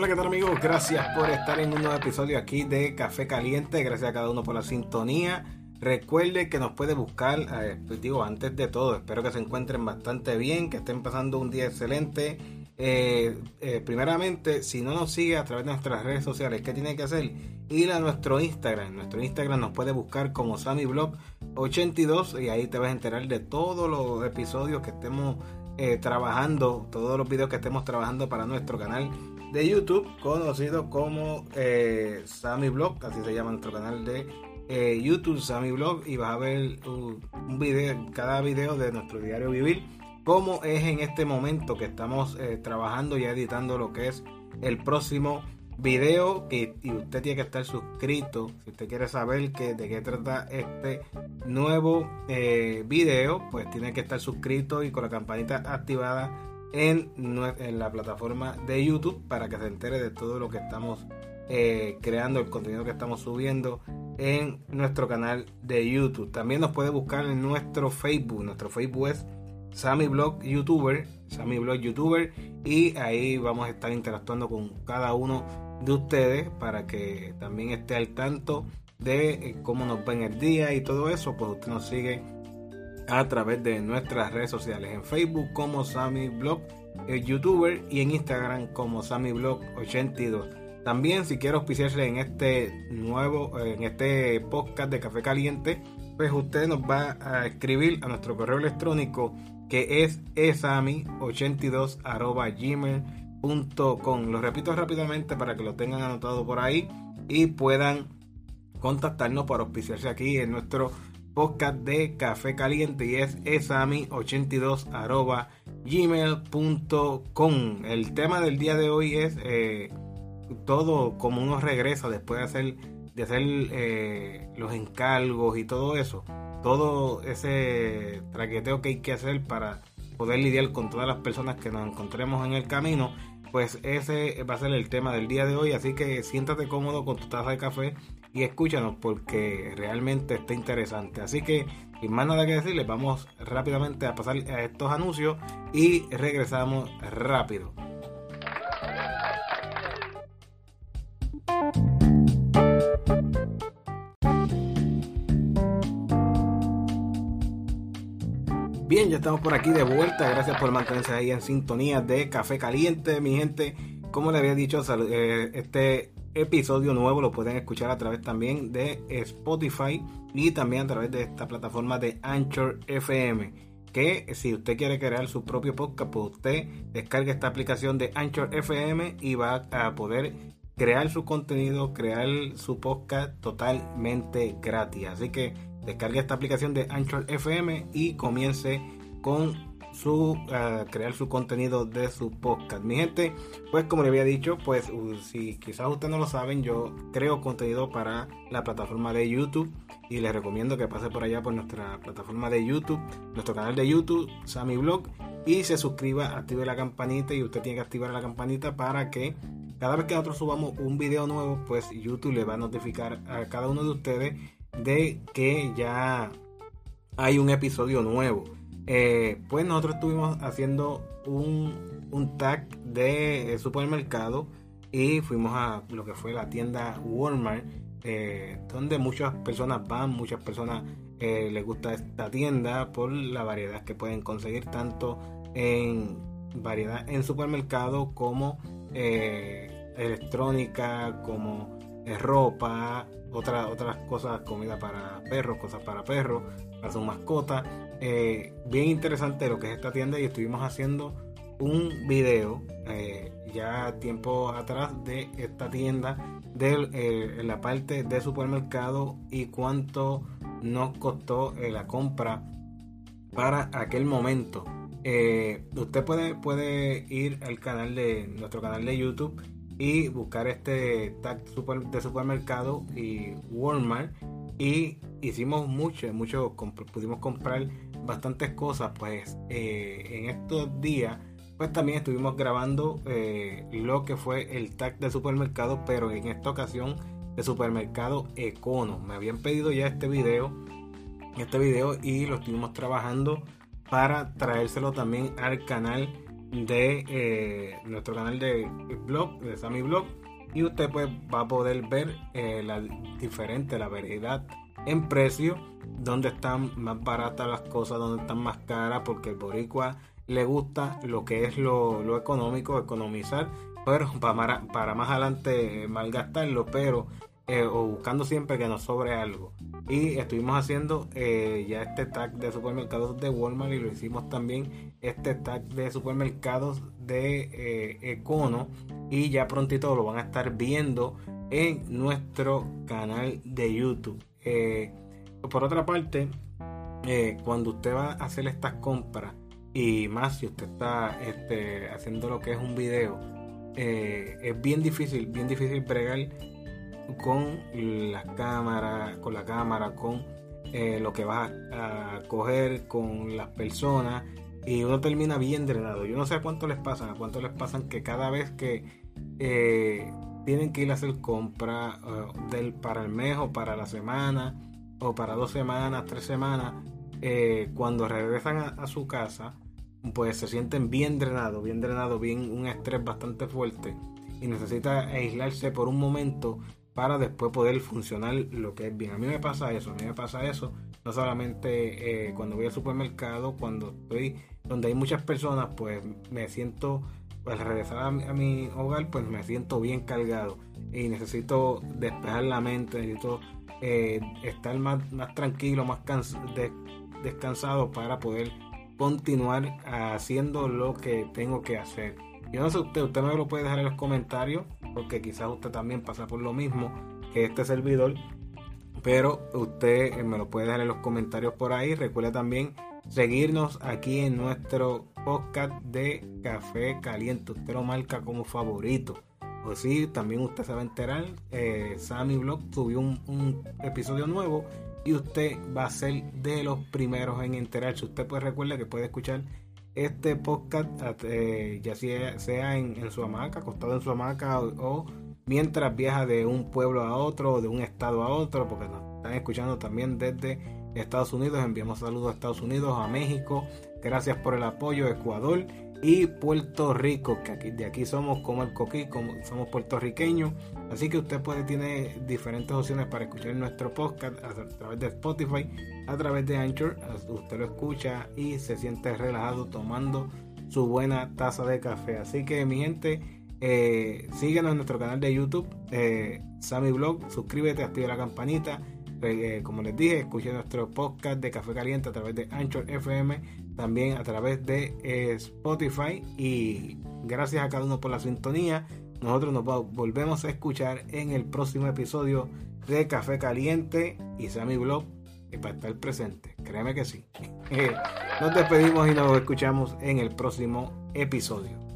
Hola, ¿qué tal amigos? Gracias por estar en un nuevo episodio aquí de Café Caliente. Gracias a cada uno por la sintonía. Recuerde que nos puede buscar, eh, pues digo, antes de todo, espero que se encuentren bastante bien, que estén pasando un día excelente. Eh, eh, primeramente, si no nos sigue a través de nuestras redes sociales, ¿qué tiene que hacer? Ir a nuestro Instagram. Nuestro Instagram nos puede buscar como SamiBlog82 y ahí te vas a enterar de todos los episodios que estemos trabajando, todos los videos que estemos trabajando para nuestro canal de YouTube, conocido como eh, Sammy Blog, así se llama nuestro canal de eh, YouTube, Sammy Blog, y vas a ver un, video, cada video de nuestro diario vivir, como es en este momento que estamos eh, trabajando y editando lo que es el próximo video y, usted tiene que estar suscrito si usted quiere saber que, de qué trata este nuevo eh, video pues tiene que estar suscrito y con la campanita activada en, la plataforma de YouTube para que se entere de todo lo que estamos eh, creando, el contenido que estamos subiendo en nuestro canal de YouTube. También nos puede buscar en nuestro Facebook. Nuestro Facebook es Sammy Blog YouTuber, Sammy Blog YouTuber, y ahí vamos a estar interactuando con cada uno de ustedes para que también esté al tanto de eh, cómo nos ven el día y todo eso. Pues usted nos sigue a través de nuestras redes sociales en Facebook como Sammy Blog el youtuber y en Instagram como Sammy Blog 82. También si quiere auspiciarse en este nuevo en este podcast de Café Caliente, pues usted nos va a escribir a nuestro correo electrónico que es esami82 gmail.com. Lo repito rápidamente para que lo tengan anotado por ahí y puedan contactarnos para auspiciarse aquí en nuestro podcast de Café Caliente y es esami82 gmail.com. El tema del día de hoy es eh, todo como uno regresa después de hacer, de hacer eh, los encargos y todo eso. Todo ese traqueteo que hay que hacer para poder lidiar con todas las personas que nos encontremos en el camino. Pues ese va a ser el tema del día de hoy. Así que siéntate cómodo con tu taza de café y escúchanos porque realmente está interesante. Así que sin más nada que decirles, vamos rápidamente a pasar a estos anuncios y regresamos rápido. Bien, ya estamos por aquí de vuelta. Gracias por mantenerse ahí en sintonía de Café Caliente, mi gente. Como le había dicho, eh, este episodio nuevo lo pueden escuchar a través también de Spotify y también a través de esta plataforma de Anchor FM que si usted quiere crear su propio podcast pues usted descarga esta aplicación de Anchor FM y va a poder crear su contenido crear su podcast totalmente gratis así que descargue esta aplicación de Anchor FM y comience con su crear su contenido de su podcast. Mi gente, pues como le había dicho, pues si quizás ustedes no lo saben, yo creo contenido para la plataforma de YouTube y les recomiendo que pase por allá por nuestra plataforma de YouTube, nuestro canal de YouTube, Sammy Blog, y se suscriba, active la campanita y usted tiene que activar la campanita para que cada vez que nosotros subamos un video nuevo, pues YouTube le va a notificar a cada uno de ustedes de que ya hay un episodio nuevo. Eh, pues nosotros estuvimos haciendo un, un tag de supermercado y fuimos a lo que fue la tienda Walmart, eh, donde muchas personas van, muchas personas eh, les gusta esta tienda por la variedad que pueden conseguir tanto en variedad en supermercado como electrónica, como ropa, otra, otras cosas, comida para perros, cosas para perros, para sus mascotas. Eh, bien interesante lo que es esta tienda y estuvimos haciendo un video eh, ya tiempo atrás de esta tienda de eh, la parte de supermercado y cuánto nos costó la compra para aquel momento. usted puede, puede ir al canal de nuestro canal de YouTube y buscar este tag de supermercado y Walmart y hicimos mucho, mucho, pudimos comprar bastantes cosas, pues eh, en estos días, pues también estuvimos grabando eh, lo que fue el tag de supermercado, pero en esta ocasión de supermercado Econo. Me habían pedido ya este video, este video y lo estuvimos trabajando para traérselo también al canal de eh, nuestro canal de blog, de Sammy Blog, y usted pues va a poder ver eh, la diferente, la variedad en precio, donde están más baratas las cosas, donde están más caras, porque el boricua le gusta lo que es lo, económico, economizar, pero para, para más adelante malgastarlo, pero eh, o buscando siempre que nos sobre algo. Y estuvimos haciendo eh, ya este tag de supermercados de Walmart y lo hicimos también este tag de supermercados de eh, Econo. Y ya prontito lo van a estar viendo en nuestro canal de YouTube. por otra parte, cuando usted va a hacer estas compras y más si usted está este, haciendo lo que es un video, es bien difícil, bien difícil bregar con la cámara, con la cámara, con eh, lo que vas a, coger, con las personas y uno termina bien drenado. Yo no sé a cuánto les pasan, a cuánto les pasan que cada vez que eh, tienen que ir a hacer compra eh, del, para el mes o para la semana o para dos semanas, tres semanas, cuando regresan a, su casa, pues se sienten bien drenados, bien drenados, bien un estrés bastante fuerte y necesita aislarse por un momento para después poder funcionar lo que es bien. A mí me pasa eso, a mí me pasa eso, no solamente eh, cuando voy al supermercado, cuando estoy donde hay muchas personas, pues me siento, al regresar a mi, hogar, pues me siento bien cargado y necesito despejar la mente, necesito eh, estar más, más tranquilo, más descansado para poder continuar haciendo lo que tengo que hacer. Yo no sé usted, usted me lo puede dejar en los comentarios porque quizás usted también pasa por lo mismo que este servidor. Pero usted eh, me lo puede dejar en los comentarios por ahí. Recuerde también seguirnos aquí en nuestro podcast de Café Caliente. Usted lo marca como favorito. O si también usted se va a enterar. Eh, Sammy Blog subió un, episodio nuevo y usted va a ser de los primeros en enterarse. Usted pues recuerde que puede escuchar este podcast, eh, ya sea, en, su hamaca, acostado en su hamaca o, mientras viaja de un pueblo a otro o de un estado a otro, porque nos están escuchando también desde Estados Unidos. Enviamos saludos a Estados Unidos, a México. Gracias por el apoyo, Ecuador y Puerto Rico, que aquí, de aquí somos como el coquí, como somos puertorriqueños. Así que usted puede tiene diferentes opciones para escuchar nuestro podcast a, través de Spotify, a través de Anchor. Usted lo escucha y se siente relajado tomando su buena taza de café. Así que mi gente, eh, síguenos en nuestro canal de YouTube, eh, Sammy Blog, suscríbete, activa la campanita. Eh, como les dije, escuche nuestro podcast de Café Caliente a través de Anchor FM también a través de eh, Spotify y gracias a cada uno por la sintonía. Nosotros nos volvemos a escuchar en el próximo episodio de Café Caliente y Sammy Blog para estar presente. Créeme que sí. nos despedimos y nos escuchamos en el próximo episodio.